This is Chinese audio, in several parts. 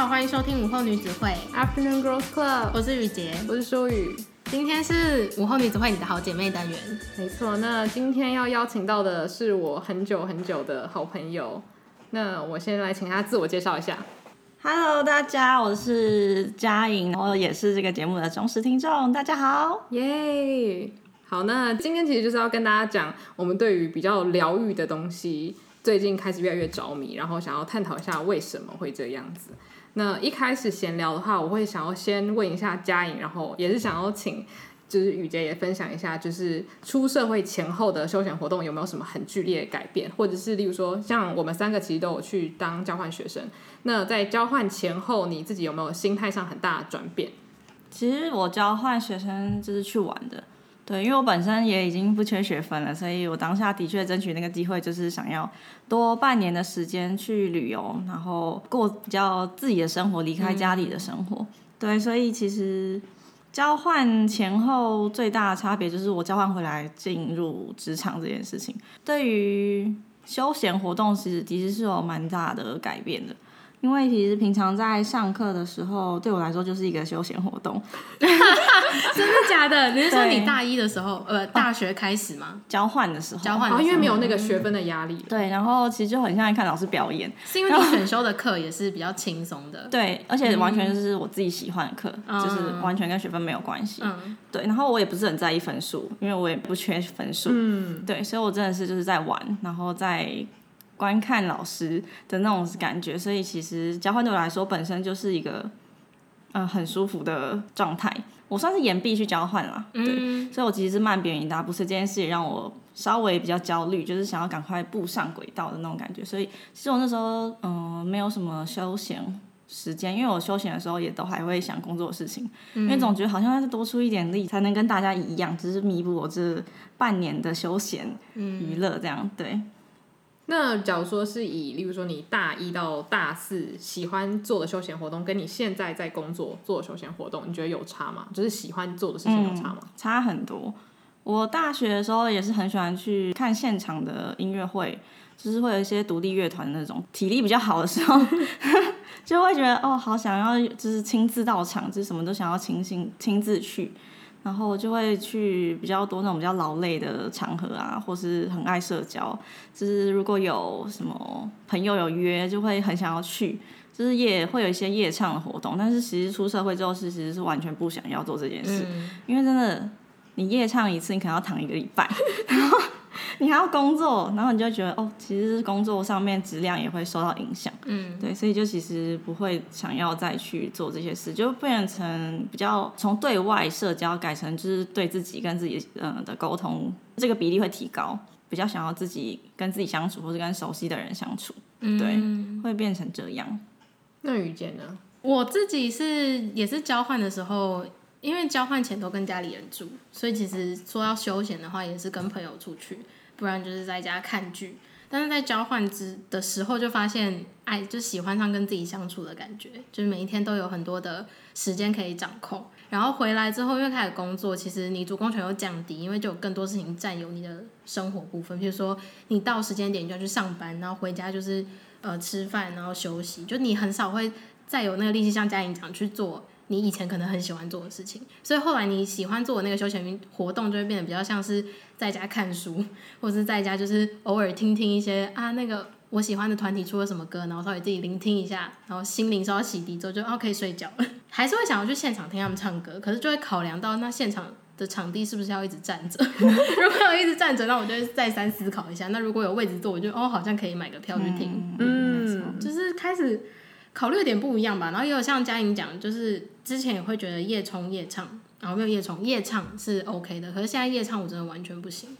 好，欢迎收听午后女子会 Afternoon Girls Club，我是雨洁，我是舒雨。今天是午后女子会你的好姐妹单元，没错。那今天要邀请到的是我很久很久的好朋友，那我先来请她自我介绍一下。Hello，大家，我是佳颖，然后也是这个节目的忠实听众，大家好，耶、yeah！好，那今天其实就是要跟大家讲，我们对于比较疗愈的东西，最近开始越来越着迷，然后想要探讨一下为什么会这样子。那一开始闲聊的话，我会想要先问一下佳颖，然后也是想要请就是雨洁也分享一下，就是出社会前后的休闲活动有没有什么很剧烈改变，或者是例如说像我们三个其实都有去当交换学生，那在交换前后你自己有没有心态上很大的转变？其实我交换学生就是去玩的。对，因为我本身也已经不缺学分了，所以我当下的确争取那个机会，就是想要多半年的时间去旅游，然后过比较自己的生活，离开家里的生活。嗯、对，所以其实交换前后最大的差别就是我交换回来进入职场这件事情，对于休闲活动其实其实是有蛮大的改变的。因为其实平常在上课的时候，对我来说就是一个休闲活动。真的假的？你是说你大一的时候，呃，大学开始吗？啊、交换的时候，交换的时候，因为没有那个学分的压力。对，然后其实就很像看老师表演。是因为你选修的课也是比较轻松的。对，而且完全就是我自己喜欢的课，嗯、就是完全跟学分没有关系。嗯。对，然后我也不是很在意分数，因为我也不缺分数。嗯。对，所以我真的是就是在玩，然后在。观看老师的那种感觉，所以其实交换对我来说本身就是一个嗯、呃、很舒服的状态。我算是延毕去交换了，对，嗯、所以我其实是慢别人一大步。所以这件事也让我稍微比较焦虑，就是想要赶快步上轨道的那种感觉。所以其实我那时候嗯、呃、没有什么休闲时间，因为我休闲的时候也都还会想工作的事情，嗯、因为总觉得好像要多出一点力才能跟大家一样，只是弥补我这半年的休闲娱乐这样，对。那假如说是以，例如说你大一到大四喜欢做的休闲活动，跟你现在在工作做的休闲活动，你觉得有差吗？就是喜欢做的事情有差吗？差很多。我大学的时候也是很喜欢去看现场的音乐会，就是会有一些独立乐团那种，体力比较好的时候，就会觉得哦，好想要就是亲自到场，就是什么都想要亲亲亲自去。然后就会去比较多那种比较劳累的场合啊，或是很爱社交，就是如果有什么朋友有约，就会很想要去，就是也会有一些夜唱的活动。但是其实出社会之后是其实是完全不想要做这件事，嗯、因为真的你夜唱一次，你可能要躺一个礼拜，然后。你还要工作，然后你就觉得哦，其实工作上面质量也会受到影响，嗯，对，所以就其实不会想要再去做这些事，就变成比较从对外社交改成就是对自己跟自己嗯的沟通，这个比例会提高，比较想要自己跟自己相处，或是跟熟悉的人相处，嗯、对，会变成这样。那雨洁呢？我自己是也是交换的时候。因为交换前都跟家里人住，所以其实说要休闲的话，也是跟朋友出去，不然就是在家看剧。但是在交换之的时候，就发现爱就喜欢上跟自己相处的感觉，就是每一天都有很多的时间可以掌控。然后回来之后，因为开始工作，其实你主攻权又降低，因为就有更多事情占有你的生活部分。比如说你到时间点就要去上班，然后回家就是呃吃饭，然后休息，就你很少会再有那个力气像佳颖讲去做。你以前可能很喜欢做的事情，所以后来你喜欢做的那个休闲活动就会变得比较像是在家看书，或者是在家就是偶尔听听一些啊那个我喜欢的团体出了什么歌，然后稍微自己聆听一下，然后心灵稍微洗涤之后就哦可以睡觉了，还是会想要去现场听他们唱歌，可是就会考量到那现场的场地是不是要一直站着，如果要一直站着，那我就会再三思考一下，那如果有位置坐，我就哦好像可以买个票去听，嗯，嗯就是开始。考虑的点不一样吧，然后也有像佳颖讲，就是之前也会觉得夜冲夜唱，然后没有夜冲夜唱是 OK 的，可是现在夜唱我真的完全不行。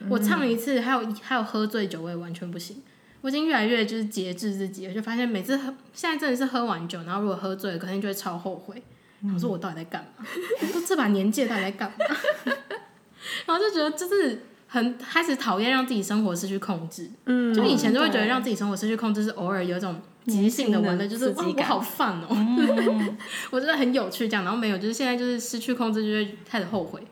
嗯、我唱一次，还有还有喝醉酒，我也完全不行。我已经越来越就是节制自己，我就发现每次喝，现在真的是喝完酒，然后如果喝醉了，可能就会超后悔。然后说我到底在干嘛？都这把年纪到底在干嘛？然后就觉得就是很开始讨厌让自己生活失去控制。嗯，就以前就会觉得让自己生活失去控制是偶尔有一种。即兴的玩的就是哇，我好放哦，嗯、我真的很有趣这样，然后没有，就是现在就是失去控制，就会开始后悔，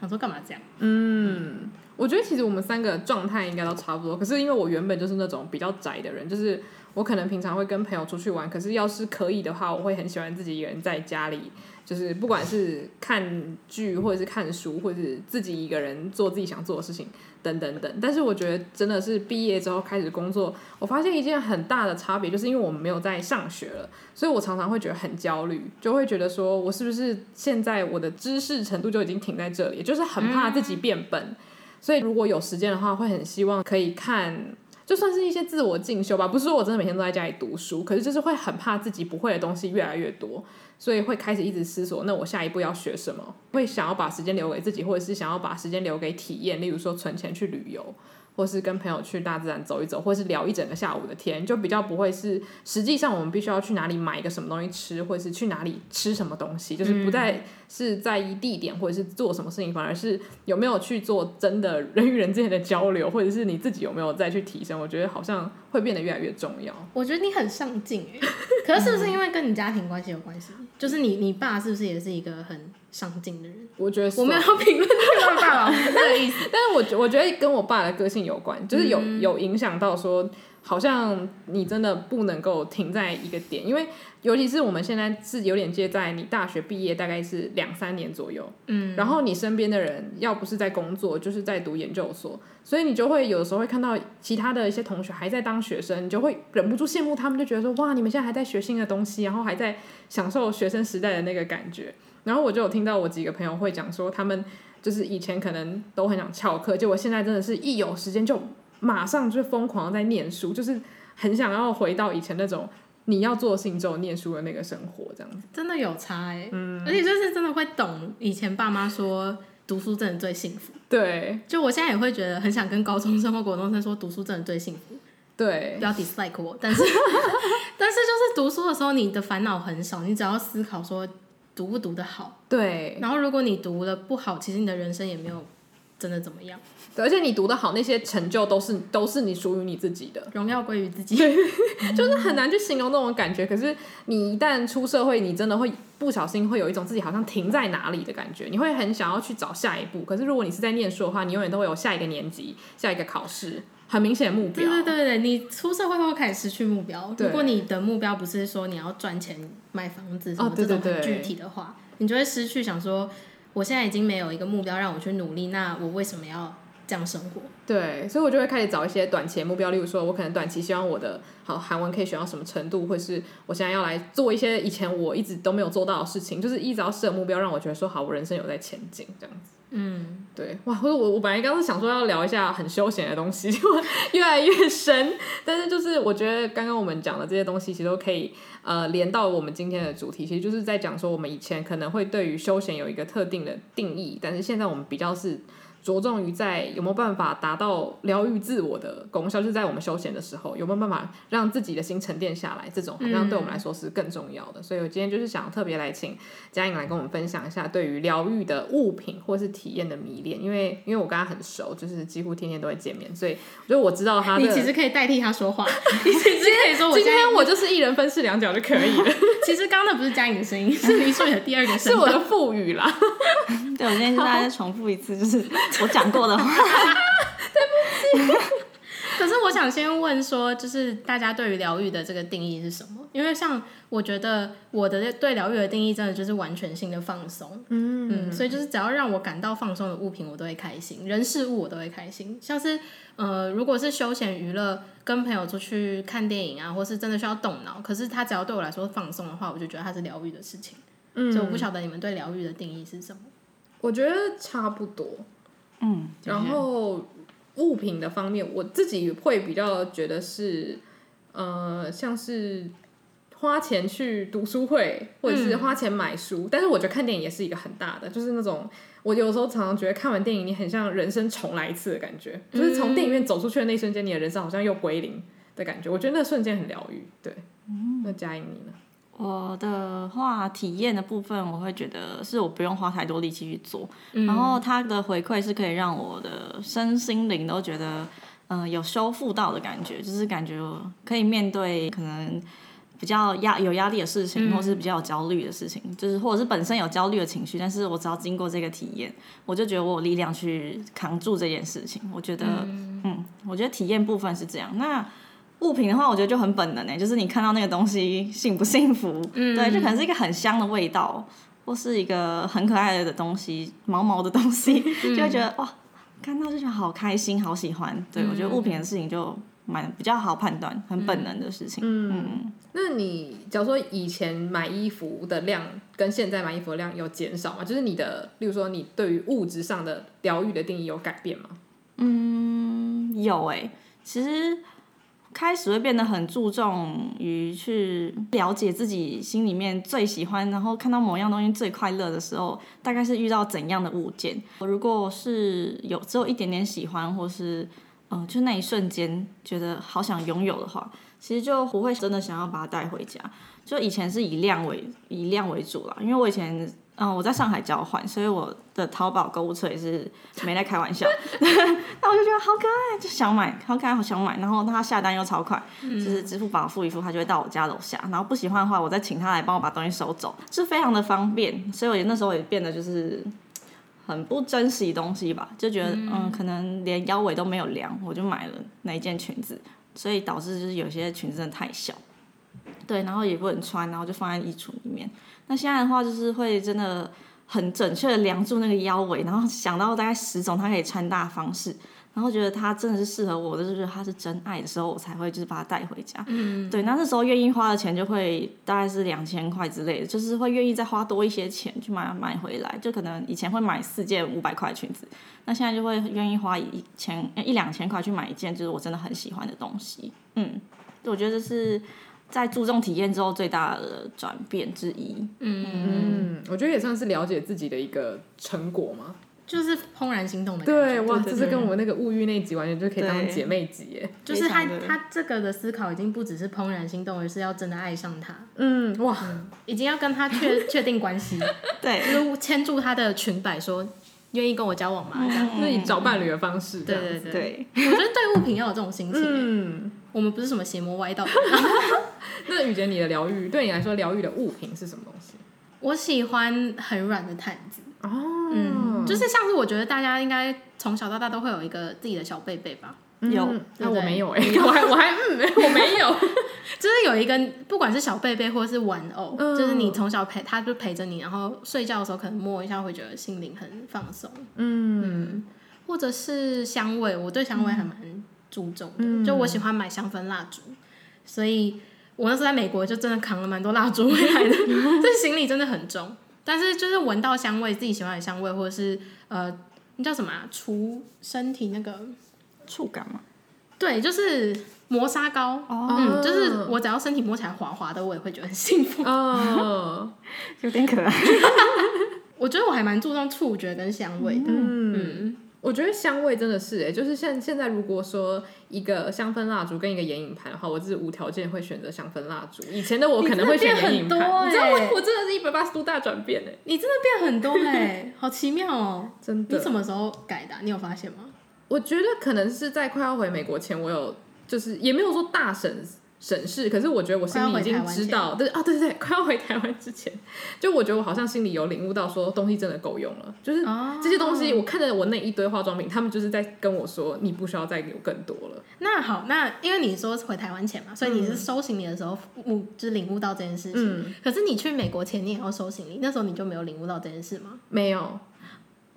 想说干嘛这样？嗯，我觉得其实我们三个状态应该都差不多，可是因为我原本就是那种比较宅的人，就是我可能平常会跟朋友出去玩，可是要是可以的话，我会很喜欢自己一个人在家里，就是不管是看剧或者是看书，或者是自己一个人做自己想做的事情。等等等，但是我觉得真的是毕业之后开始工作，我发现一件很大的差别，就是因为我们没有在上学了，所以我常常会觉得很焦虑，就会觉得说我是不是现在我的知识程度就已经停在这里，就是很怕自己变笨，所以如果有时间的话，会很希望可以看，就算是一些自我进修吧，不是说我真的每天都在家里读书，可是就是会很怕自己不会的东西越来越多。所以会开始一直思索，那我下一步要学什么？会想要把时间留给自己，或者是想要把时间留给体验，例如说存钱去旅游。或是跟朋友去大自然走一走，或是聊一整个下午的天，就比较不会是实际上我们必须要去哪里买一个什么东西吃，或者是去哪里吃什么东西，就是不再是在意地点或者是做什么事情，反而是有没有去做真的人与人之间的交流，或者是你自己有没有再去提升，我觉得好像会变得越来越重要。我觉得你很上进哎，可是是不是因为跟你家庭关系有关系？就是你你爸是不是也是一个很上进的人，我觉得我没有评论他爸爸这个意思，但是我觉我觉得跟我爸的个性有关，就是有有影响到说，好像你真的不能够停在一个点，因为尤其是我们现在是有点接在你大学毕业大概是两三年左右，嗯，然后你身边的人要不是在工作，就是在读研究所，所以你就会有的时候会看到其他的一些同学还在当学生，你就会忍不住羡慕他们，就觉得说哇，你们现在还在学新的东西，然后还在享受学生时代的那个感觉。然后我就有听到我几个朋友会讲说，他们就是以前可能都很想翘课，结果现在真的是一有时间就马上就疯狂在念书，就是很想要回到以前那种你要做事情之后念书的那个生活，这样子。真的有差哎、欸，嗯，而且就是真的会懂以前爸妈说读书真的最幸福。对，就我现在也会觉得很想跟高中生或国中生说读书真的最幸福。对，不要 dislike 我，但是 但是就是读书的时候你的烦恼很少，你只要思考说。读不读得好？对。然后如果你读的不好，其实你的人生也没有真的怎么样。对，而且你读得好，那些成就都是都是你属于你自己的，荣耀归于自己。就是很难去形容那种感觉。可是你一旦出社会，你真的会不小心会有一种自己好像停在哪里的感觉。你会很想要去找下一步。可是如果你是在念书的话，你永远都会有下一个年级、下一个考试。很明显的目标，对对对对，你出社会后开始失去目标。如果你的目标不是说你要赚钱买房子什么这种很具体的话，你就会失去想说，我现在已经没有一个目标让我去努力，那我为什么要这样生活？对，所以我就会开始找一些短期的目标，例如说，我可能短期希望我的好韩文可以学到什么程度，或是我现在要来做一些以前我一直都没有做到的事情，就是一直要设目标，让我觉得说好，我人生有在前进这样子。嗯，对，哇，或者我我本来刚刚想说要聊一下很休闲的东西，就越来越深。但是就是我觉得刚刚我们讲的这些东西，其实都可以呃连到我们今天的主题，其实就是在讲说我们以前可能会对于休闲有一个特定的定义，但是现在我们比较是。着重于在有没有办法达到疗愈自我的功效，就是在我们休闲的时候有没有办法让自己的心沉淀下来，这种好像对我们来说是更重要的。嗯、所以我今天就是想特别来请嘉颖来跟我们分享一下对于疗愈的物品或是体验的迷恋，因为因为我跟他很熟，就是几乎天天都会见面，所以我觉得我知道他的。你其实可以代替他说话，你其实可以说我今天我就是一人分饰两角就可以了。其实刚刚那不是嘉颖的声音，是黎淑的第二个声音，是我的腹语啦。对，我今天就大家再重复一次，就是我讲过的话。对不起。可是我想先问说，就是大家对于疗愈的这个定义是什么？因为像我觉得我的对疗愈的定义真的就是完全性的放松。嗯嗯，所以就是只要让我感到放松的物品，我都会开心；人事物我都会开心。像是呃，如果是休闲娱乐，跟朋友出去看电影啊，或是真的需要动脑，可是他只要对我来说放松的话，我就觉得它是疗愈的事情。嗯，所以我不晓得你们对疗愈的定义是什么？我觉得差不多。嗯，然后物品的方面，我自己会比较觉得是，呃，像是花钱去读书会，或者是花钱买书。嗯，但是我觉得看电影也是一个很大的，就是那种我有时候常常觉得看完电影，你很像人生重来一次的感觉，就是从电影院走出去的那一瞬间，你的人生好像又归零的感觉。我觉得那瞬间很疗愈。对，那佳颖你呢？我的话，体验的部分，我会觉得是我不用花太多力气去做，嗯、然后它的回馈是可以让我的身心灵都觉得，嗯、呃，有修复到的感觉，就是感觉可以面对可能比较压有压力的事情，或是比较有焦虑的事情，嗯、就是或者是本身有焦虑的情绪，但是我只要经过这个体验，我就觉得我有力量去扛住这件事情。我觉得，嗯，嗯，我觉得体验部分是这样。那物品的话，我觉得就很本能诶，就是你看到那个东西幸不幸福，嗯、对，就可能是一个很香的味道，或是一个很可爱的东西，毛毛的东西，就会觉得哇，看到就觉得好开心，好喜欢。对，我觉得物品的事情就蛮比较好判断，很本能的事情。嗯，嗯，那你假如说以前买衣服的量跟现在买衣服的量有减少吗？就是你的，例如说你对于物质上的疗愈的定义有改变吗？嗯，有诶，其实。开始会变得很注重于去了解自己心里面最喜欢，然后看到某样东西最快乐的时候，大概是遇到怎样的物件？如果是有只有一点点喜欢，或是嗯、就那一瞬间觉得好想拥有的话，其实就不会真的想要把它带回家。就以前是以量为以量为主啦，因为我以前。嗯，我在上海交换，所以我的淘宝购物车也是没在开玩笑。那我就觉得好可爱，就想买，好可爱，好想买。然后他下单又超快，嗯、就是支付宝付一付，他就会到我家楼下。然后不喜欢的话，我再请他来帮我把东西收走，就非常的方便。所以我也那时候也变得就是很不珍惜东西吧，就觉得嗯，嗯，可能连腰围都没有量，我就买了那一件裙子，所以导致就是有些裙子真的太小，对，然后也不能穿，然后就放在衣橱里面。那现在的话，就是会真的很准确的量住那个腰围，然后想到大概十种它可以穿搭方式，然后觉得它真的是适合我的，就是它是真爱的时候，我才会就是把它带回家。嗯，对，那那时候愿意花的钱就会大概是两千块之类的，就是会愿意再花多一些钱去买买回来，就可能以前会买四件五百块的裙子，那现在就会愿意花一千一两千块去买一件就是我真的很喜欢的东西。嗯，我觉得这是。在注重体验之后，最大的转变之一。嗯嗯，我觉得也算是了解自己的一个成果嘛，就是怦然心动的感觉。对哇，这是跟我们那个物欲那集完全就可以当姐妹集耶。就是他他这个的思考已经不只是怦然心动，而是要真的爱上他。嗯哇，已经要跟他确 确定关系。对，就是牵住他的裙摆，说愿意跟我交往吗？这样，就是以找伴侣的方式。对对对，我觉得对物品要有这种心情。嗯，我们不是什么邪魔歪道。那雨洁，你的疗愈对你来说，疗愈的物品是什么东西？我喜欢很软的毯子。哦，嗯，就是像是我觉得大家应该从小到大都会有一个自己的小贝贝吧？有，那我没有 哎，我还我还嗯，我没有，就是有一个不管是小贝贝或是玩偶，就是你从小陪他就陪着你，然后睡觉的时候可能摸一下会觉得心灵很放松，嗯，或者是香味，我对香味还蛮注重的，就我喜欢买香氛蜡烛，所以。我那时候在美国就真的扛了蛮多蜡烛回来的，这行李真的很重。但是就是闻到香味，自己喜欢的香味，或者是呃，那叫什么啊？除身体那个触感吗？对，就是磨砂膏。哦、嗯，就是我只要身体摸起来滑滑的，我也会觉得很幸福。哦，有点可爱。我觉得我还蛮注重触觉跟香味的。嗯。嗯我觉得香味真的是哎，就是现现在如果说一个香氛蜡烛跟一个眼影盘的话，我是无条件会选择香氛蜡烛。以前的我可能会选眼影盘，你知道我？我真的是一百八十度大转变哎！你真的变很多哎，好奇妙哦！真的，你什么时候改的？你有发现吗？我觉得可能是在快要回美国前，我有就是也没有说大婶。审视，可是我觉得我心里已经知道，对啊，对对对，快要回台湾之前，就我觉得我好像心里有领悟到，说东西真的够用了，就是这些东西，我看着我那一堆化妆品，他们就是在跟我说，你不需要再有更多了。那好，那因为你说回台湾前嘛，所以你是收行李的时候，悟就是领悟到这件事情。嗯。可是你去美国前，你也要收行李，那时候你就没有领悟到这件事吗？没有。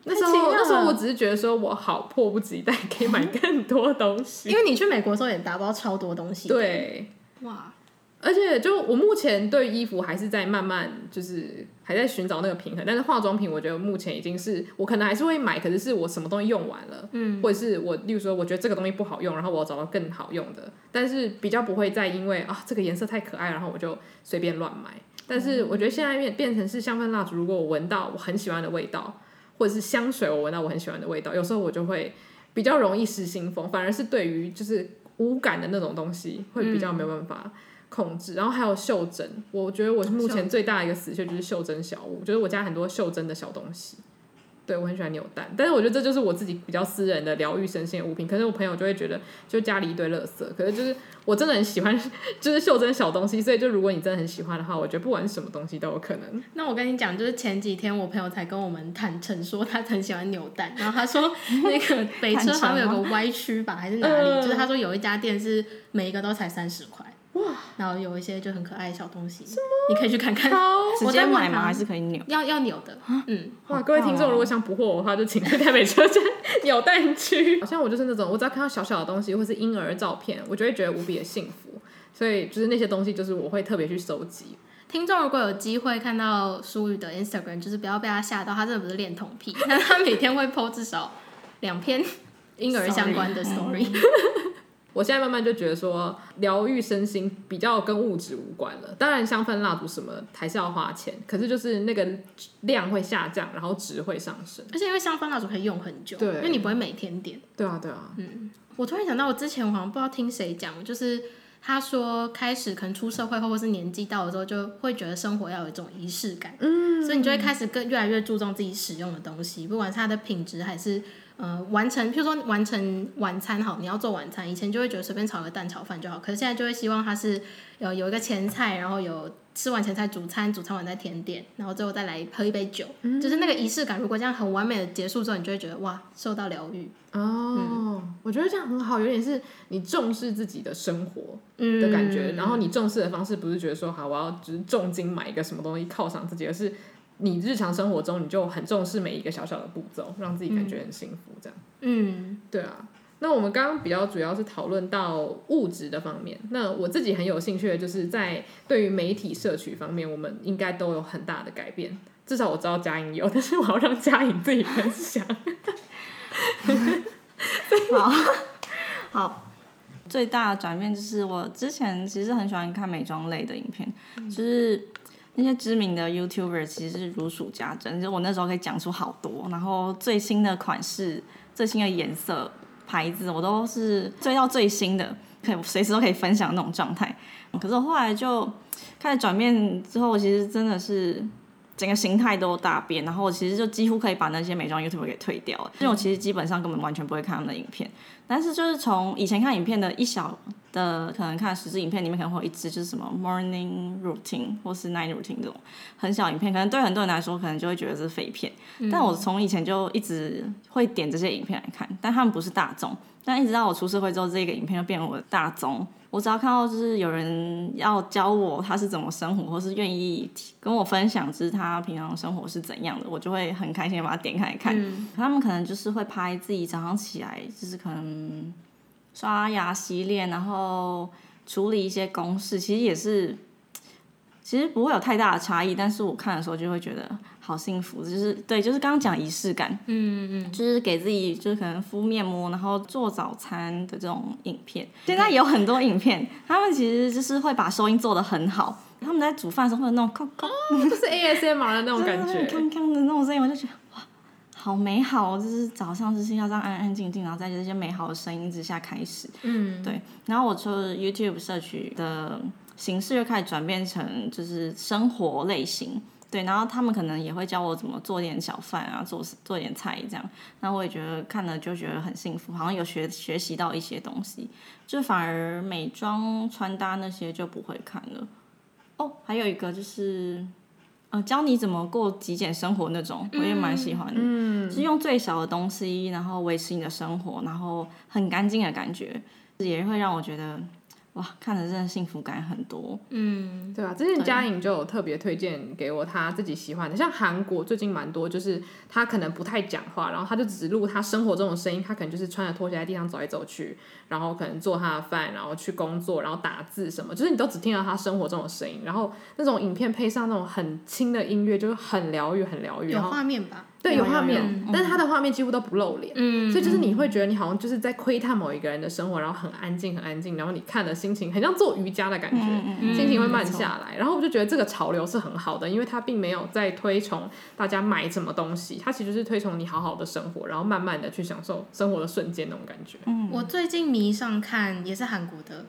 那时候，那时候我只是觉得说，我好迫不及待可以买更多东西。因为你去美国的时候也打包超多东西。对，哇！而且就我目前对衣服还是在慢慢，就是还在寻找那个平衡。但是化妆品，我觉得目前已经是我可能还是会买，可是是我什么东西用完了，嗯，或者是我，例如说我觉得这个东西不好用，然后我要找到更好用的。但是比较不会再因为啊这个颜色太可爱，然后我就随便乱买。但是我觉得现在变变成是香氛蜡烛，如果我闻到我很喜欢的味道。或者是香水，我闻到我很喜欢的味道，有时候我就会比较容易失心疯，反而是对于就是无感的那种东西会比较没有办法控制。嗯、然后还有袖珍，我觉得我目前最大的一个死穴就是袖珍小物，就是我家很多袖珍的小东西。对，我很喜欢扭蛋，但是我觉得这就是我自己比较私人的疗愈身心的物品。可是我朋友就会觉得，就家里一堆垃圾。可是就是我真的很喜欢，就是袖珍小东西。所以就如果你真的很喜欢的话，我觉得不管是什么东西都有可能。那我跟你讲，就是前几天我朋友才跟我们坦诚说他很喜欢扭蛋，然后他说那个 北车好像有个歪曲吧，还是哪里？呃、就是他说有一家店是每一个都才三十块。哇，然后有一些就很可爱的小东西，你可以去看 看。直接买吗？还是可以扭？要要扭的。嗯，哇，各位听众，如果想补货的话，就请去台北车站 扭蛋区。好像我就是那种，我只要看到小小的东西或是婴儿照片，我就会觉得无比的幸福。所以就是那些东西，就是我会特别去收集。听众如果有机会看到舒宇的 Instagram，就是不要被他吓到，他真的不是恋童癖，但 他每天会 po 至少两篇婴儿相关的 story。我现在慢慢就觉得说，疗愈身心比较跟物质无关了。当然，香氛蜡烛什么还是要花钱，可是就是那个量会下降，然后值会上升。而且因为香氛蜡烛可以用很久，对，因为你不会每天点。对啊，对啊。嗯，我突然想到，我之前我好像不知道听谁讲，就是他说开始可能出社会后，或是年纪到了之后，就会觉得生活要有一种仪式感。嗯，所以你就会开始更越来越注重自己使用的东西，不管是它的品质还是。呃，完成，譬如说完成晚餐好，你要做晚餐，以前就会觉得随便炒个蛋炒饭就好，可是现在就会希望它是有有一个前菜，然后有吃完前菜主餐，主餐完再甜点，然后最后再来喝一杯酒，嗯、就是那个仪式感。如果这样很完美的结束之后，你就会觉得哇，受到疗愈哦。嗯、我觉得这样很好，有点是你重视自己的生活的感觉，嗯、然后你重视的方式不是觉得说好，我要就是重金买一个什么东西犒赏自己，而是。你日常生活中，你就很重视每一个小小的步骤，让自己感觉很幸福，这样。嗯，对啊。那我们刚刚比较主要是讨论到物质的方面，那我自己很有兴趣的就是在对于媒体摄取方面，我们应该都有很大的改变。至少我知道佳颖有，但是我要让佳颖自己分享。好，好，最大的转变就是我之前其实很喜欢看美妆类的影片，就是。那些知名的 YouTuber 其实是如数家珍，就我那时候可以讲出好多，然后最新的款式、最新的颜色、牌子，我都是追到最新的，可以随时都可以分享那种状态。可是我后来就开始转变之后，其实真的是整个形态都大变，然后我其实就几乎可以把那些美妆 YouTuber 给退掉了，因为我其实基本上根本完全不会看他们的影片。但是就是从以前看影片的一小的可能看十支影片里面可能会有一支就是什么 morning routine 或是 night routine 这种很小影片，可能对很多人来说可能就会觉得是废片。嗯、但我从以前就一直会点这些影片来看，但他们不是大众。但一直到我出社会之后，这个影片就变成我的大宗。我只要看到就是有人要教我他是怎么生活，或是愿意跟我分享，就是他平常生活是怎样的，我就会很开心的把它点开来看。嗯、他们可能就是会拍自己早上起来，就是可能刷牙洗脸，然后处理一些公事，其实也是，其实不会有太大的差异。但是我看的时候就会觉得。好幸福，就是对，就是刚刚讲仪式感，嗯嗯，就是给自己，就是可能敷面膜，然后做早餐的这种影片。现在有很多影片，他们其实就是会把收音做得很好。他们在煮饭的时候会有那种咔咔，就是 ASMR 的那种感觉，锵锵的那种声音，我就觉得哇，好美好，就是早上就是要这样安安静静，然后在这些美好的声音之下开始。嗯，对。然后我就 YouTube 社区的形式又开始转变成就是生活类型。对，然后他们可能也会教我怎么做点小饭啊，做做点菜这样。那我也觉得看了就觉得很幸福，好像有学学习到一些东西。就反而美妆穿搭那些就不会看了。哦，还有一个就是，呃，教你怎么过极简生活那种，我也蛮喜欢的。嗯，是用最少的东西，然后维持你的生活，然后很干净的感觉，也会让我觉得。哇，看着真的幸福感很多。嗯，对啊，之前佳颖就有特别推荐给我他自己喜欢的，像韩国最近蛮多，就是他可能不太讲话，然后他就只录他生活中的声音，他可能就是穿着拖鞋在地上走来走去，然后可能做他的饭，然后去工作，然后打字什么，就是你都只听到他生活中的声音，然后那种影片配上那种很轻的音乐，就是很疗愈，很疗愈。有画面吧？对，有画面，嗯、但是他的画面几乎都不露脸，嗯、所以就是你会觉得你好像就是在窥探某一个人的生活，然后很安静，很安静，然后你看的心情很像做瑜伽的感觉，心情会慢下来。嗯、然后我就觉得这个潮流是很好的，因为他并没有在推崇大家买什么东西，他其实是推崇你好好的生活，然后慢慢的去享受生活的瞬间那种感觉。嗯、我最近迷上看也是韩国的。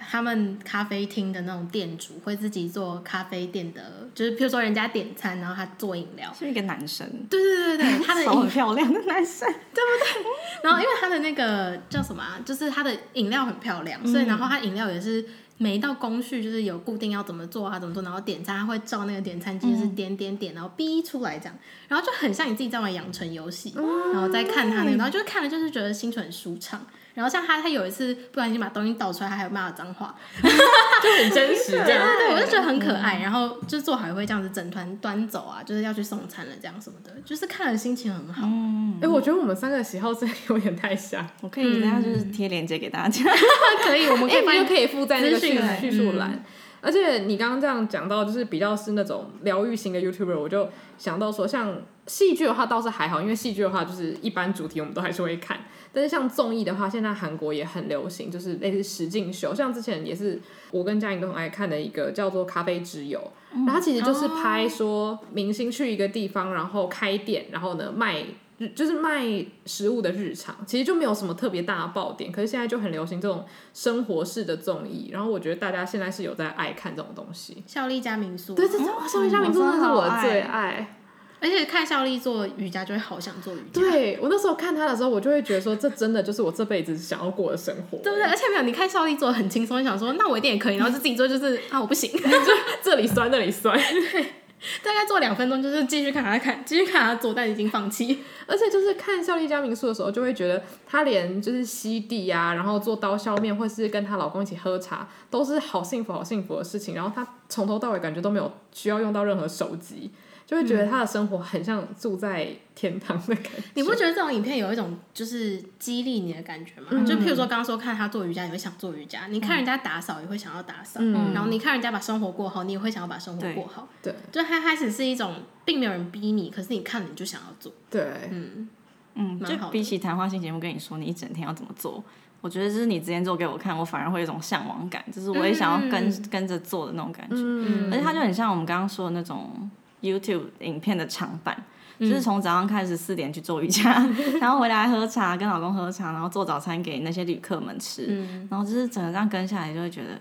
他们咖啡厅的那种店主会自己做咖啡店的，就是譬如说人家点餐，然后他做饮料，是一个男生，对对对对，他的 手很漂亮的男生，对不对？然后因为他的那个叫什么啊，就是他的饮料很漂亮，所以然后他饮料也是。每一道工序就是有固定要怎么做啊，怎么做，然后点餐他会照那个点餐机，就是点点点，然后逼出来这样，然后就很像你自己在玩养成游戏，然后再看他那个，然后就看了就是觉得心情很舒畅。然后像他，他有一次不小心把东西倒出来，他还有骂了脏话，就很真实。这样对，我就觉得很可爱。然后就做好也会这样子整团端走啊，就是要去送餐了这样什么的，就是看了心情很好。嗯，哎，我觉得我们三个喜好真的有点太像。我可以等下就是贴链接给大家，可以，我们可以又可以附在那个叙叙述栏。而且你刚刚这样讲到，就是比较是那种疗愈型的 YouTuber，我就想到说，像戏剧的话倒是还好，因为戏剧的话就是一般主题我们都还是会看。但是像综艺的话，现在韩国也很流行，就是类似实境秀，像之前也是我跟佳颖都很爱看的一个叫做《咖啡之友》，然后它其实就是拍说明星去一个地方，然后开店，然后呢卖。就是卖食物的日常，其实就没有什么特别大的爆点。可是现在就很流行这种生活式的综艺，然后我觉得大家现在是有在爱看这种东西。孝利家民宿，对对对，孝利家民宿真的是我的最爱。而且看孝利做瑜伽，就会好想做瑜伽。对，我那时候看他的时候，我就会觉得说，这真的就是我这辈子想要过的生活，对不对？而且没有，你看孝利做很轻松，你想说那我一定也可以，然后就自己做，就是啊，我不行，就这里酸那里酸。对。大概做两分钟，就是继续看他看，继续看他做，但已经放弃。而且就是看孝利家民宿的时候，就会觉得他连就是吸地呀，然后做刀削面，或是跟她老公一起喝茶，都是好幸福、好幸福的事情。然后他从头到尾感觉都没有需要用到任何手机。就会觉得他的生活很像住在天堂的感觉。嗯、你不觉得这种影片有一种就是激励你的感觉吗？嗯、就譬如说刚刚说看他做瑜伽，你会想做瑜伽；你看人家打扫，也会想要打扫；嗯、然后你看人家把生活过好，你也会想要把生活过好。对，就他开始是一种，并没有人逼你，可是你看了你就想要做。对，嗯嗯，就比起谈话性节目跟你说你一整天要怎么做，我觉得就是你之前做给我看，我反而会有一种向往感，就是我也想要跟、嗯、跟着做的那种感觉。嗯，而且他就很像我们刚刚说的那种。YouTube 影片的长版，就是从早上开始四点去做瑜伽，嗯、然后回来喝茶，跟老公喝茶，然后做早餐给那些旅客们吃，嗯、然后就是整个这样跟下来，就会觉得，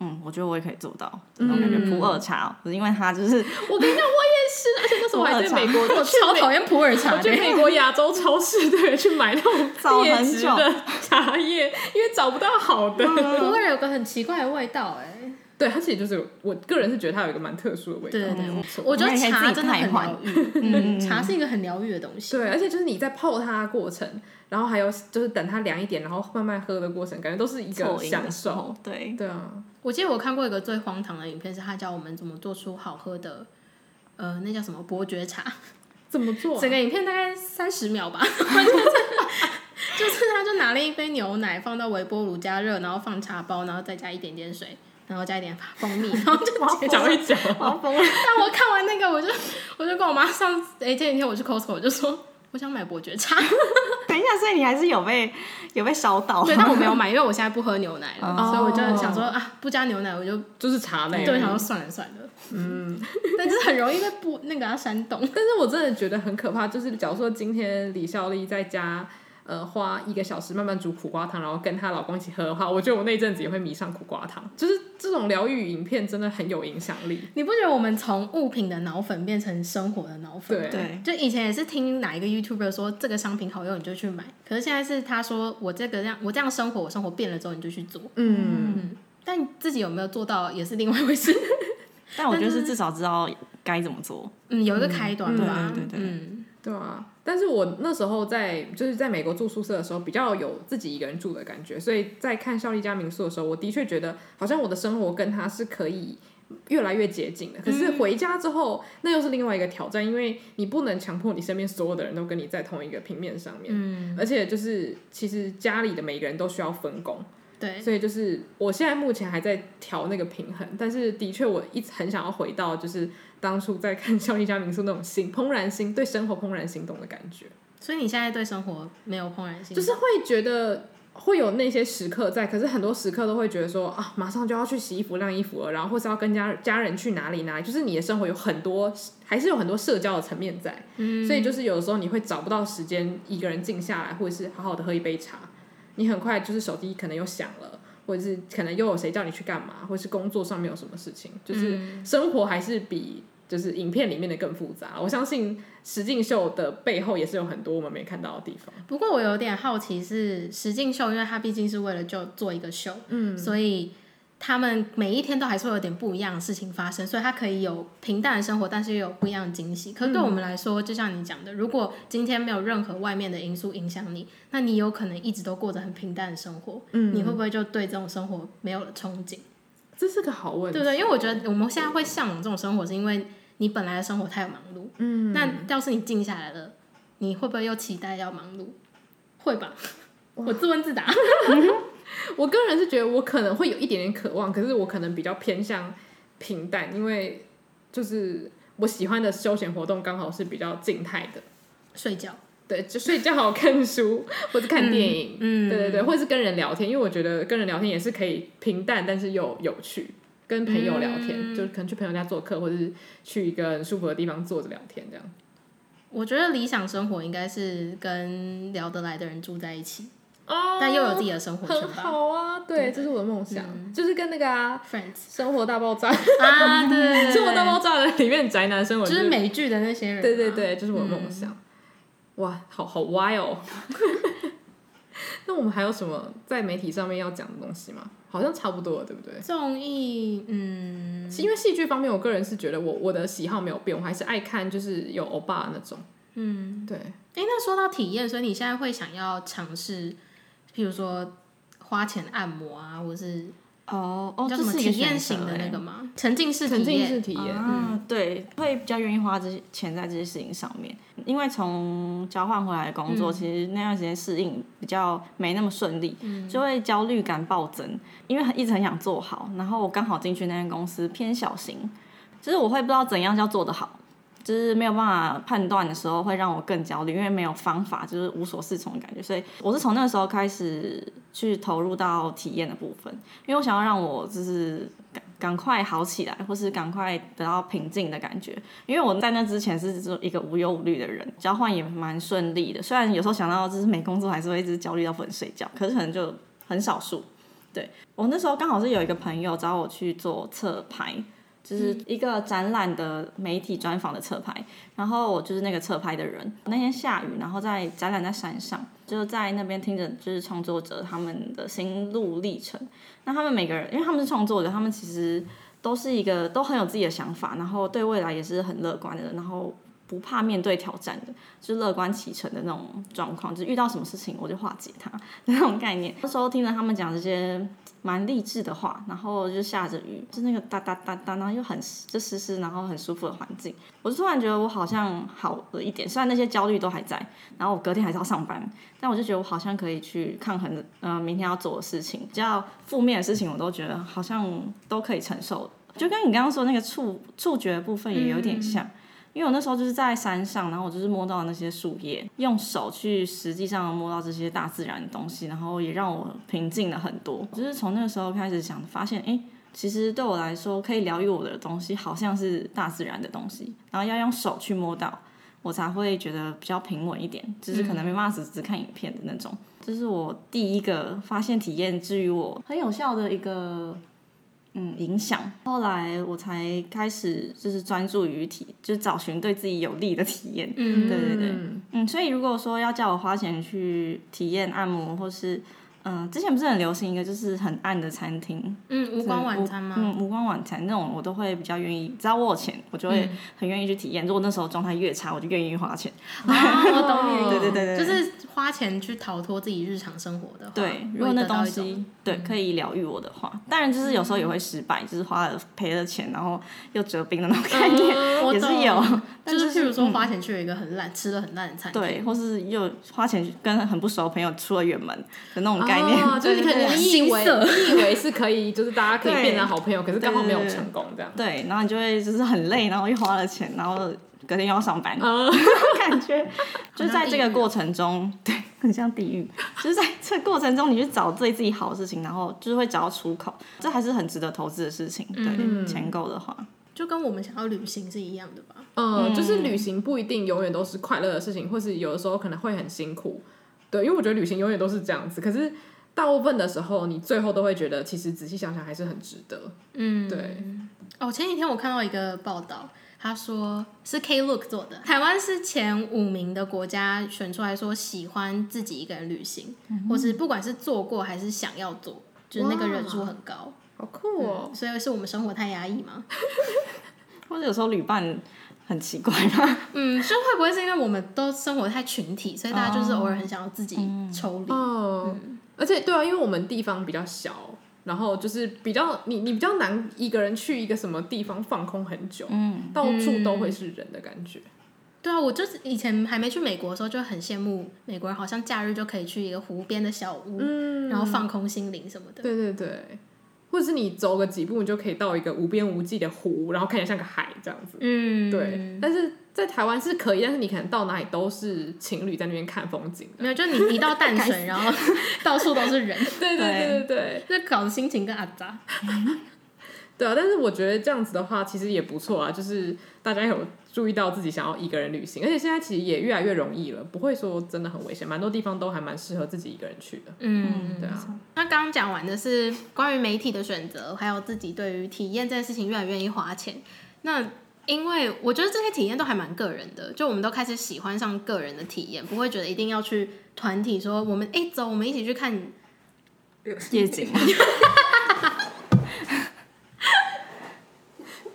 嗯，我觉得我也可以做到那种感觉。普洱茶，是因为他就是，我跟你讲，我也是，而且那时候我还在美国，我超讨厌普洱茶，去美国亚洲超市对去买那种 劣质的茶叶，因为找不到好的。普洱有个很奇怪的味道，哎。对，它其实就是我个人是觉得它有一个蛮特殊的味道。对对对，嗯、我觉得茶真的很疗 愈。嗯，茶是一个很疗愈的东西。对，而且就是你在泡它的过程，然后还有就是等它凉一点，然后慢慢喝的过程，感觉都是一个享受。对对啊，我记得我看过一个最荒唐的影片，是他教我们怎么做出好喝的，呃，那叫什么伯爵茶？怎么做？整个影片大概三十秒吧。就是他就拿了一杯牛奶放到微波炉加热，然后放茶包，然后再加一点点水。然后加一点蜂蜜，然后就搅一搅，好疯了。但我看完那个，我就我就跟我妈上，哎，前几天我去 Costco，我就说我想买伯爵茶。等一下，所以你还是有被有被烧到？对，但我没有买，因为我现在不喝牛奶了，所以我就想说啊，不加牛奶我就就是茶类。对，想说算了算了，嗯，但是很容易被不那个要煽动。但是我真的觉得很可怕，就是假如说今天李孝利在家。呃，花一个小时慢慢煮苦瓜汤，然后跟她老公一起喝的话，我觉得我那阵子也会迷上苦瓜汤。就是这种疗愈影片真的很有影响力。你不觉得我们从物品的脑粉变成生活的脑粉？对，就以前也是听哪一个 YouTuber 说这个商品好用，你就去买。可是现在是他说我这个这样，我这样生活，我生活变了之后，你就去做。嗯，嗯，但你自己有没有做到也是另外一回事。但我觉得是至少知道该怎么做。嗯，有一个开端吧。对对对，嗯。对啊，但是我那时候在就是在美国住宿舍的时候，比较有自己一个人住的感觉，所以在看孝利家民宿的时候，我的确觉得好像我的生活跟他是可以越来越接近的。可是回家之后，嗯、那又是另外一个挑战，因为你不能强迫你身边所有的人都跟你在同一个平面上面，嗯，而且就是其实家里的每一个人都需要分工。对，所以就是我现在目前还在调那个平衡，但是的确我一直很想要回到就是当初在看孝利家民宿那种心 怦然心对生活怦然心动的感觉。所以你现在对生活没有怦然心动？就是会觉得会有那些时刻在，可是很多时刻都会觉得说啊，马上就要去洗衣服、晾衣服了，然后或是要跟家家人去哪里哪里，就是你的生活有很多还是有很多社交的层面在，嗯，所以就是有的时候你会找不到时间一个人静下来，或者是好好的喝一杯茶。你很快就是手机可能又响了，或者是可能又有谁叫你去干嘛，或者是工作上面有什么事情，就是生活还是比就是影片里面的更复杂。我相信石敬秀的背后也是有很多我们没看到的地方。不过我有点好奇是石敬秀，因为他毕竟是为了就做一个秀，嗯，所以。他们每一天都还是会有点不一样的事情发生，所以他可以有平淡的生活，但是又有不一样的惊喜。可是对我们来说，就像你讲的，如果今天没有任何外面的因素影响你，那你有可能一直都过着很平淡的生活。嗯，你会不会就对这种生活没有了憧憬？这是个好问题，对不对？因为我觉得我们现在会向往这种生活，是因为你本来的生活太忙碌。嗯，那要是你静下来了，你会不会又期待要忙碌？会吧？我自问自答。我个人是觉得我可能会有一点点渴望，可是我可能比较偏向平淡，因为就是我喜欢的休闲活动刚好是比较静态的，睡觉，对，就睡觉好 看书或者看电影，嗯，对对对，或者是跟人聊天，因为我觉得跟人聊天也是可以平淡，但是又有趣，跟朋友聊天，嗯、就可能去朋友家做客，或者是去一个很舒服的地方坐着聊天这样。我觉得理想生活应该是跟聊得来的人住在一起。哦，但又有自己的生活圈吧。好啊，对，这是我的梦想，就是跟那个啊，Friends，生活大爆炸啊，对，生活大爆炸的 里面宅男生活，就是美剧的那些人。对对对，就是我的梦想。哇，好好歪哦。那我们还有什么在媒体上面要讲的东西吗？好像差不多了，对不对？综艺，嗯，因为戏剧方面，我个人是觉得我我的喜好没有变，我还是爱看就是有欧巴那种。嗯，对。哎，那说到体验，所以你现在会想要尝试？譬如说花钱按摩啊，或者是哦哦，叫什么体验型的那个吗？沉浸式体验，沉浸式体验，嗯，对，会比较愿意花这些钱在这些事情上面。因为从交换回来的工作，嗯、其实那段时间适应比较没那么顺利，嗯、就会焦虑感暴增。因为一直很想做好，然后我刚好进去那间公司偏小型，就是我会不知道怎样叫做得好。就是没有办法判断的时候，会让我更焦虑，因为没有方法，就是无所适从的感觉。所以我是从那个时候开始去投入到体验的部分，因为我想要让我就是赶赶快好起来，或是赶快得到平静的感觉。因为我在那之前是一个无忧无虑的人，交换也蛮顺利的。虽然有时候想到就是没工作，还是会一直焦虑到不能睡觉，可是可能就很少数。对，我那时候刚好是有一个朋友找我去做侧拍。就是一个展览的媒体专访的侧拍，然后我就是那个侧拍的人。那天下雨，然后在展览在山上，就在那边听着就是创作者他们的心路历程。那他们每个人，因为他们是创作者，他们其实都是一个都很有自己的想法，然后对未来也是很乐观的，然后不怕面对挑战的，就是乐观启程的那种状况。就是遇到什么事情我就化解它 那种概念。那时候听着他们讲这些。蛮励志的话，然后就下着雨，就那个哒哒哒哒，然后又很就湿湿，然后很舒服的环境，我就突然觉得我好像好了一点，虽然那些焦虑都还在，然后我隔天还是要上班，但我就觉得我好像可以去抗衡，嗯、呃，明天要做的事情，比较负面的事情我都觉得好像都可以承受，就跟你刚刚说那个触触觉的部分也有点像。因为我那时候就是在山上，然后我就是摸到那些树叶，用手去实际上摸到这些大自然的东西，然后也让我平静了很多。就是从那个时候开始想发现，哎，其实对我来说可以疗愈我的东西，好像是大自然的东西，然后要用手去摸到，我才会觉得比较平稳一点。就是可能没办法只只看影片的那种。这是我第一个发现体验之于我很有效的一个。嗯，影响。后来我才开始就是专注于体，就是找寻对自己有利的体验。嗯，对对对，嗯，所以如果说要叫我花钱去体验按摩，或是。嗯，之前不是很流行一个就是很暗的餐厅，嗯，无光晚餐吗？嗯，无光晚餐那种我都会比较愿意，只要我有钱，我就会很愿意去体验。如果那时候状态越差，我就愿意花钱。啊，我懂你。对对对对，就是花钱去逃脱自己日常生活的话。对，如果那东西对可以疗愈我的话，当然就是有时候也会失败，就是花了赔了钱，然后又折兵的那种概念也是有。就是譬如说花钱去了一个很烂、吃的很烂的餐厅，对，或是又花钱跟很不熟的朋友出了远门的那种概念。哦，就是可能你以为你以为是可以，就是大家可以变成好朋友，可是刚好没有成功这样。对，然后你就会就是很累，然后又花了钱，然后隔天又要上班，感觉就在这个过程中，对，很像地狱。就是在这个过程中，你去找对自己好的事情，然后就是会找到出口，这还是很值得投资的事情。对，钱够的话，就跟我们想要旅行是一样的吧？嗯，就是旅行不一定永远都是快乐的事情，或是有的时候可能会很辛苦。对，因为我觉得旅行永远都是这样子，可是大部分的时候，你最后都会觉得，其实仔细想想还是很值得。嗯，对。哦，前几天我看到一个报道，他说是 Klook 做的，台湾是前五名的国家选出来说喜欢自己一个人旅行，嗯、或是不管是做过还是想要做，就是那个人数很高，好酷哦、嗯。所以是我们生活太压抑吗？或者有时候旅伴很奇怪吗？嗯，就会不会是因为我们都生活太群体，所以大家就是偶尔很想要自己抽离？哦。嗯而且对啊，因为我们地方比较小，然后就是比较你你比较难一个人去一个什么地方放空很久，嗯，到处都会是人的感觉。对啊，我就是以前还没去美国的时候就很羡慕美国人，好像假日就可以去一个湖边的小屋，嗯，然后放空心灵什么的。对对对，或者是你走个几步，你就可以到一个无边无际的湖，然后看起来像个海这样子。嗯，对，但是。在台湾是可以，但是你可能到哪里都是情侣在那边看风景。没有，就你一到淡水，然后 到处都是人。对对对对对，就搞得心情更阿杂。对啊，但是我觉得这样子的话，其实也不错啊。就是大家有注意到自己想要一个人旅行，而且现在其实也越来越容易了，不会说真的很危险，蛮多地方都还蛮适合自己一个人去的。嗯，对啊。那刚刚讲完的是关于媒体的选择，还有自己对于体验这件事情越来越愿意花钱。那因为我觉得这些体验都还蛮个人的，就我们都开始喜欢上个人的体验，不会觉得一定要去团体说我们哎、欸、走，我们一起去看夜景，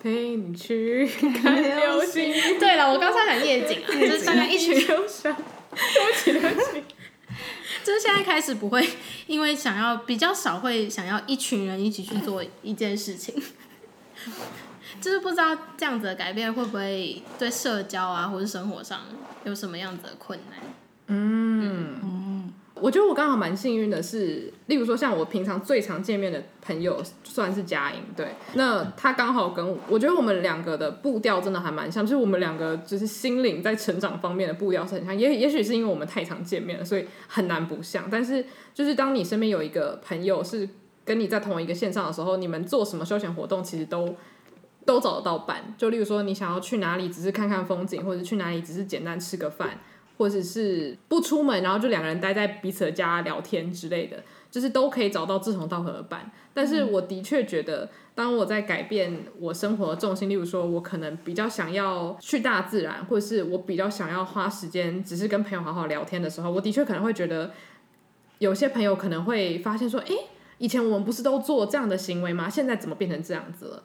陪你去 看流星。对了，我刚才讲夜景啊，就是大概一群，对不起对不起，就是现在开始不会，因为想要比较少会想要一群人一起去做一件事情。就是不知道这样子的改变会不会对社交啊，或者生活上有什么样子的困难？嗯嗯，我觉得我刚好蛮幸运的是，例如说像我平常最常见面的朋友算是佳莹，对，那他刚好跟我，我觉得我们两个的步调真的还蛮像，就是我们两个就是心灵在成长方面的步调是很像，也也许是因为我们太常见面了，所以很难不像。但是就是当你身边有一个朋友是跟你在同一个线上的时候，你们做什么休闲活动，其实都。都找得到伴，就例如说你想要去哪里，只是看看风景，或者去哪里只是简单吃个饭，或者是不出门，然后就两个人待在彼此的家聊天之类的，就是都可以找到志同道合的伴。但是我的确觉得，当我在改变我生活的重心，例如说我可能比较想要去大自然，或者是我比较想要花时间只是跟朋友好好聊天的时候，我的确可能会觉得，有些朋友可能会发现说，哎，以前我们不是都做这样的行为吗？现在怎么变成这样子了？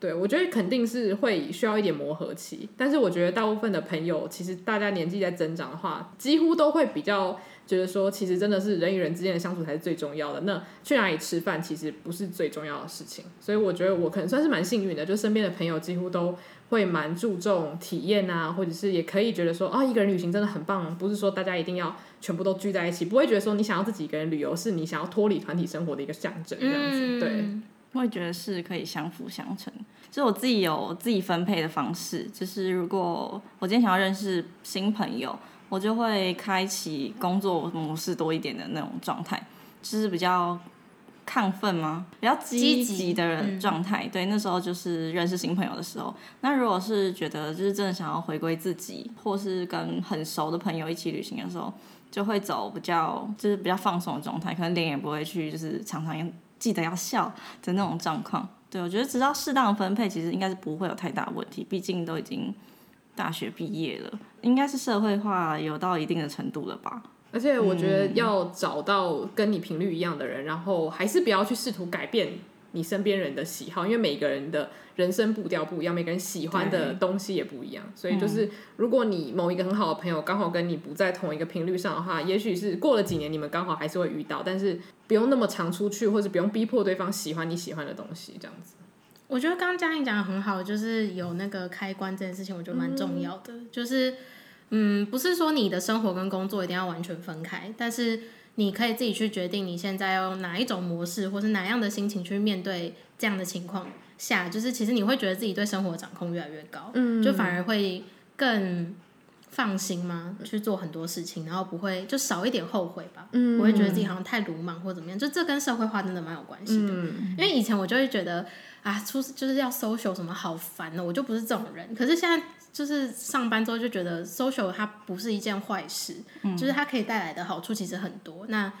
对，我觉得肯定是会需要一点磨合期，但是我觉得大部分的朋友，其实大家年纪在增长的话，几乎都会比较觉得说，其实真的是人与人之间的相处才是最重要的。那去哪里吃饭其实不是最重要的事情，所以我觉得我可能算是蛮幸运的，就身边的朋友几乎都会蛮注重体验啊，或者是也可以觉得说，啊，一个人旅行真的很棒，不是说大家一定要全部都聚在一起，不会觉得说你想要自己一个人旅游是你想要脱离团体生活的一个象征，这样子，对。我也觉得是可以相辅相成，就是我自己有自己分配的方式，就是如果我今天想要认识新朋友，我就会开启工作模式多一点的那种状态，就是比较亢奋吗？比较积极的人状态。对，那时候就是认识新朋友的时候。那如果是觉得就是真的想要回归自己，或是跟很熟的朋友一起旅行的时候，就会走比较就是比较放松的状态，可能脸也不会去就是常常用。记得要笑的那种状况，对，我觉得只要适当分配，其实应该是不会有太大问题。毕竟都已经大学毕业了，应该是社会化有到一定的程度了吧。而且我觉得要找到跟你频率一样的人，然后还是不要去试图改变你身边人的喜好，因为每个人的人生步调不一样，每个人喜欢的东西也不一样，所以就是如果你某一个很好的朋友刚好跟你不在同一个频率上的话，也许是过了几年你们刚好还是会遇到，但是不用那么常出去，或者不用逼迫对方喜欢你喜欢的东西，这样子。我觉得刚刚嘉颖讲的很好，就是有那个开关这件事情，我觉得蛮重要的，嗯，就是嗯，不是说你的生活跟工作一定要完全分开，但是。你可以自己去决定你现在要用哪一种模式，或是哪样的心情去面对这样的情况下，就是其实你会觉得自己对生活掌控越来越高，嗯，就反而会更放心吗？去做很多事情，然后不会就少一点后悔吧，嗯，不会觉得自己好像太鲁莽或怎么样，就这跟社会化真的蛮有关系的，嗯，因为以前我就会觉得啊，出就是要 social 什么好烦哦，我就不是这种人，可是现在。就是上班之后就觉得 social 它不是一件坏事，嗯，就是它可以带来的好处其实很多。那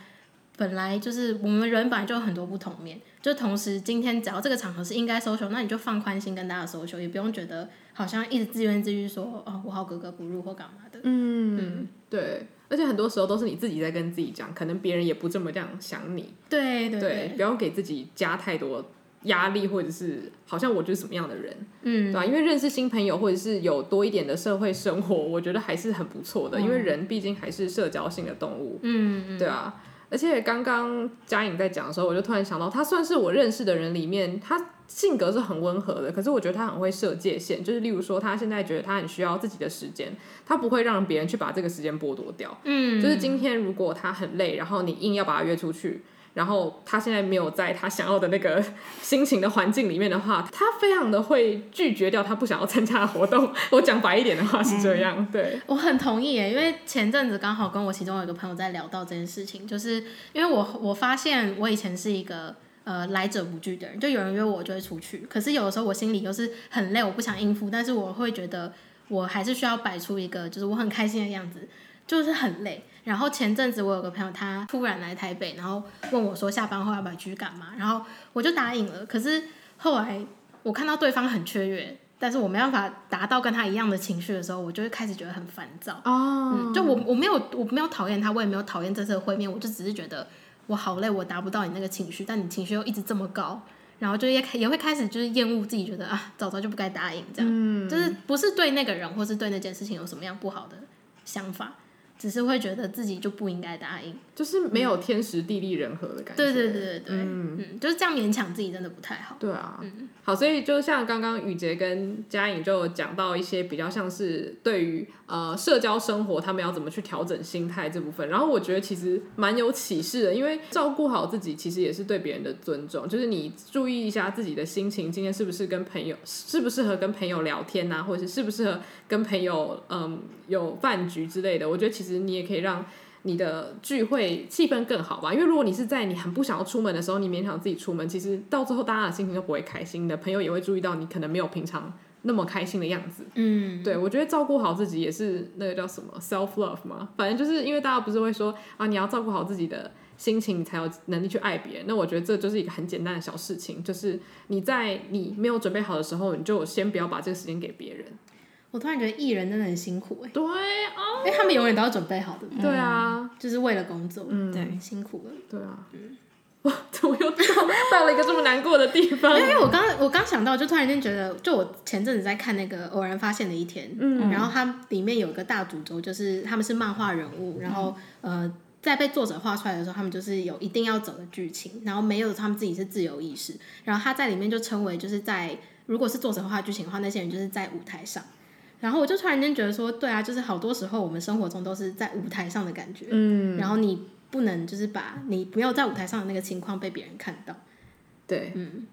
本来就是我们人本来就有很多不同面，就同时今天只要这个场合是应该 social，那你就放宽心跟大家 social，也不用觉得好像一直自怨自艾说哦我好格格不入或干嘛的。嗯嗯，对，而且很多时候都是你自己在跟自己讲，可能别人也不这么这样想你。对对对，对，不要给自己加太多压力，或者是好像我就是什么样的人，嗯，对吧？因为认识新朋友或者是有多一点的社会生活，我觉得还是很不错的，嗯，因为人毕竟还是社交性的动物，嗯嗯，对啊。而且刚刚佳颖在讲的时候，我就突然想到，他算是我认识的人里面，他性格是很温和的。可是我觉得他很会设界限，就是例如说，他现在觉得他很需要自己的时间，他不会让别人去把这个时间剥夺掉。嗯，就是今天如果他很累，然后你硬要把他约出去。然后他现在没有在他想要的那个 心情的环境里面的话，他非常的会拒绝掉他不想要参加的活动。我讲白一点的话是这样，对。我很同意耶，因为前阵子刚好跟我其中有一个朋友在聊到这件事情，就是因为我我发现我以前是一个呃来者不拒的人，就有人约我就会出去，可是有的时候我心里又是很累，我不想应付，但是我会觉得我还是需要摆出一个就是我很开心的样子，就是很累。然后前阵子我有个朋友，他突然来台北，然后问我说下班后要不要去干嘛，然后我就答应了。可是后来我看到对方很雀跃，但是我没办法达到跟他一样的情绪的时候，我就会开始觉得很烦躁。哦、嗯，就我我没有我没有讨厌他，我也没有讨厌这次的会面，我就只是觉得我好累，我达不到你那个情绪，但你情绪又一直这么高，然后就也也会开始就是厌恶自己，觉得啊早早就不该答应这样，嗯，就是不是对那个人或是对那件事情有什么样不好的想法。只是会觉得自己就不应该答应，就是没有天时地利人和的感觉。对对对对对，嗯，嗯，就是这样勉强自己真的不太好。对啊，嗯，好，所以就像刚刚雨杰跟佳颖就讲到一些比较像是对于呃社交生活他们要怎么去调整心态这部分，然后我觉得其实蛮有启示的，因为照顾好自己其实也是对别人的尊重，就是你注意一下自己的心情，今天是不是跟朋友适不适合跟朋友聊天啊，或者是适不适合跟朋友嗯有饭局之类的，我觉得其实。你也可以让你的聚会气氛更好吧，因为如果你是在你很不想要出门的时候，你勉强自己出门，其实到最后大家的心情都不会开心，你的朋友也会注意到你可能没有平常那么开心的样子。嗯，对，我觉得照顾好自己也是那个叫什么 self love 嘛，反正就是因为大家不是会说啊，你要照顾好自己的心情，你才有能力去爱别人。那我觉得这就是一个很简单的小事情，就是你在你没有准备好的时候，你就先不要把这个时间给别人。我突然觉得艺人真的很辛苦哎，对哦，因为他们永远都要准备好的，对啊，就是为了工作，嗯，对，辛苦了，对啊，嗯，哇，怎么又到到了一个这么难过的地方？因为我刚我刚想到，就突然间觉得，就我前阵子在看那个偶然发现的一天，嗯，然后它里面有一个大主轴，就是他们是漫画人物，然后呃，在被作者画出来的时候，他们就是有一定要走的剧情，然后没有他们自己是自由意识，然后他在里面就称为就是在如果是作者画剧情的话，那些人就是在舞台上。然后我就突然间觉得说，对啊，就是好多时候我们生活中都是在舞台上的感觉，嗯，然后你不能就是把你不要在舞台上的那个情况被别人看到，对，嗯，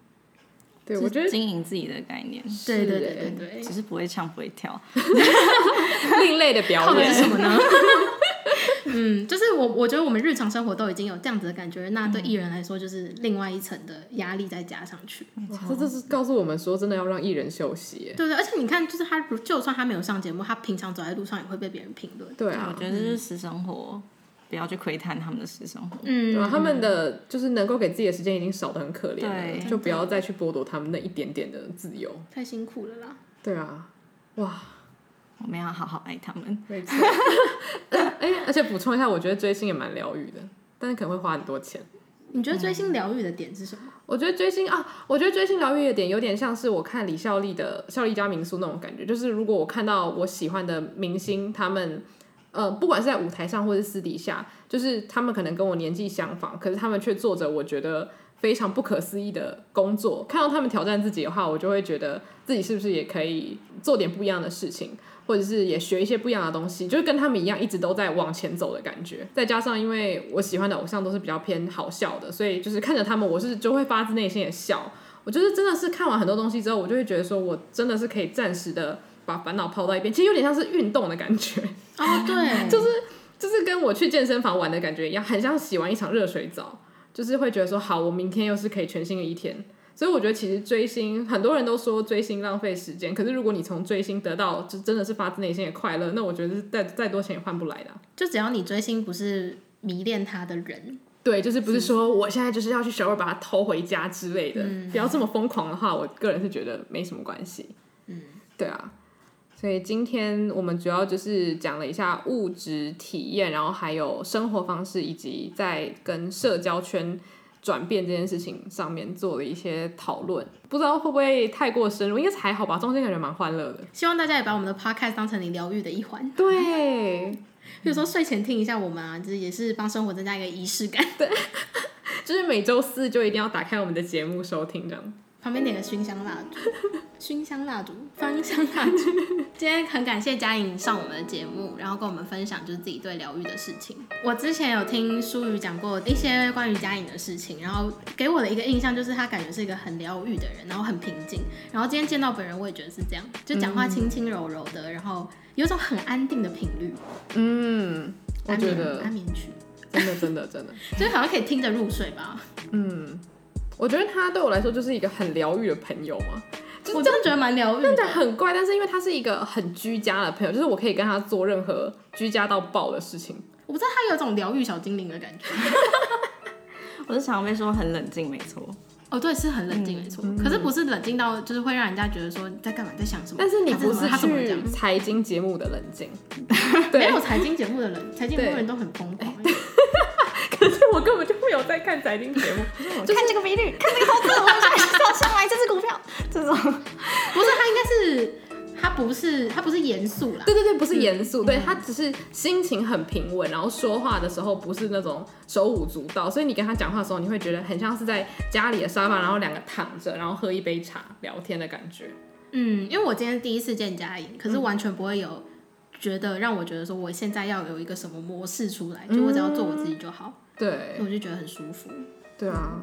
对，我觉得经营自己的概念，对。对对对对，只是不会唱不会跳，另类的表演。是什么呢？嗯，就是我我觉得我们日常生活都已经有这样子的感觉，那对艺人来说就是另外一层的压力再加上去。这这是告诉我们说，真的要让艺人休息。对对，而且你看，就是他就算他没有上节目，他平常走在路上也会被别人评论。对啊，我觉得这是私生活，不要去窥探他们的私生活。嗯，对吧？他们的就是能够给自己的时间已经少的很可怜了，就不要再去剥夺他们那一点点的自由。太辛苦了啦。对啊，哇。我们要好好爱他们，没错。哎，而且补充一下，我觉得追星也蛮疗愈的，但是可能会花很多钱。你觉得追星疗愈的点是什么？嗯、我觉得追星啊，我觉得追星疗愈的点有点像是我看李孝利的《孝利家民宿》那种感觉，就是如果我看到我喜欢的明星，他们呃，不管是在舞台上或是私底下，就是他们可能跟我年纪相仿，可是他们却做着我觉得非常不可思议的工作。看到他们挑战自己的话，我就会觉得自己是不是也可以做点不一样的事情。或者是也学一些不一样的东西，就是跟他们一样，一直都在往前走的感觉。再加上，因为我喜欢的偶像都是比较偏好笑的，所以就是看着他们，我是就会发自内心的笑。我就是真的是看完很多东西之后，我就会觉得说，我真的是可以暂时的把烦恼抛到一边。其实有点像是运动的感觉。哦，对，就是就是跟我去健身房玩的感觉一样，很像洗完一场热水澡，就是会觉得说，好，我明天又是可以全新的一天。所以我觉得其实追星，很多人都说追星浪费时间。可是如果你从追星得到就真的是发自内心的快乐，那我觉得是再再多钱也换不来的啊。就只要你追星不是迷恋他的人，对，就是不是说我现在就是要去 shower 把它偷回家之类的，嗯、不要这么疯狂的话，我个人是觉得没什么关系。嗯，对啊。所以今天我们主要就是讲了一下物质体验，然后还有生活方式，以及在跟社交圈转变这件事情上面做了一些讨论。不知道会不会太过深入？应该是还好吧，中间感觉蛮欢乐的。希望大家也把我们的 podcast 当成你疗愈的一环。对，比如说睡前听一下我们啊，就是也是帮生活增加一个仪式感。对，就是每周四就一定要打开我们的节目收听这样。旁边点个熏香蜡烛，熏香蜡烛，芳香蜡烛。今天很感谢嘉颖上我们的节目，然后跟我们分享就是自己对疗愈的事情。我之前有听舒宇讲过一些关于嘉颖的事情，然后给我的一个印象就是她感觉是一个很疗愈的人，然后很平静。然后今天见到本人，我也觉得是这样，就讲话轻轻柔柔的，然后有种很安定的频率。嗯，我觉得安眠曲，真的真的真的，就 好像可以听着入睡吧。嗯。我觉得他对我来说就是一个很疗愈的朋友嘛，我真的觉得蛮疗愈的，真的很怪，但是因为他是一个很居家的朋友，就是我可以跟他做任何居家到爆的事情。我不知道他有种疗愈小精灵的感觉。我是小妹说很冷静，没错。哦，对，是很冷静，没错。嗯、可是不是冷静到就是会让人家觉得说你在干嘛，在想什么？但是你不是去财经节目的冷静，没有财经节目的人，财经节目人都很疯狂。我根本就没有在看财经节目，就看这个比率，看这个投资，我要上来这支股票，这种。不是他应该是他不是他不是严肃啦，对对对，不是严肃，对他只是心情很平稳，然后说话的时候不是那种手舞足蹈，所以你跟他讲话的时候，你会觉得很像是在家里的沙发，然后两个躺着，然后喝一杯茶聊天的感觉。嗯，因为我今天第一次见佳颖，可是完全不会有觉得让我觉得说我现在要有一个什么模式出来，就我只要做我自己就好。对，我就觉得很舒服。对啊，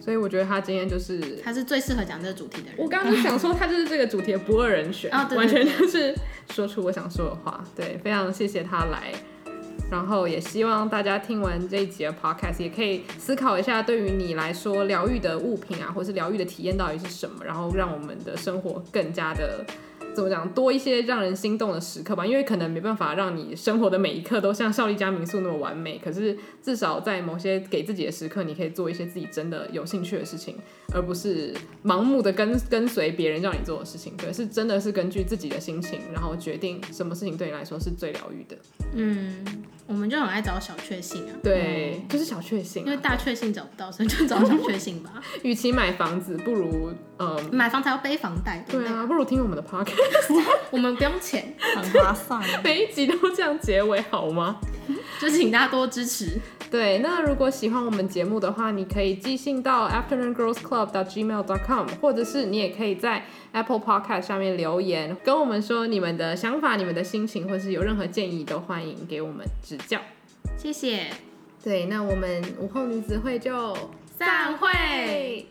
所以我觉得他今天就是他是最适合讲这个主题的人。我刚刚就想说，他就是这个主题的不二人选，哦、对对对，完全就是说出我想说的话。对，非常谢谢他来，然后也希望大家听完这一集的 podcast，也可以思考一下，对于你来说，疗愈的物品啊，或是疗愈的体验到底是什么，然后让我们的生活更加的。怎么讲？多一些让人心动的时刻吧，因为可能没办法让你生活的每一刻都像孝利家民宿那么完美。可是至少在某些给自己的时刻，你可以做一些自己真的有兴趣的事情，而不是盲目的跟跟随别人叫你做的事情。对，是真的是根据自己的心情，然后决定什么事情对你来说是最疗愈的。嗯，我们就很爱找小确幸啊。对，嗯、就是小确幸、啊，因为大确幸找不到，所以就找小确幸吧。与其买房子，不如嗯，买房才要背房贷。对，啊，不如听我们的 podcast。我们不用钱，很划算。每一集都这样结尾好吗？就请大家多支持。对，那如果喜欢我们节目的话，你可以寄信到 afternoongirlsclub.gmail.com，或者是你也可以在 Apple Podcast 下面留言，跟我们说你们的想法、你们的心情，或是有任何建议，都欢迎给我们指教。谢谢。对，那我们午后女子会就散会。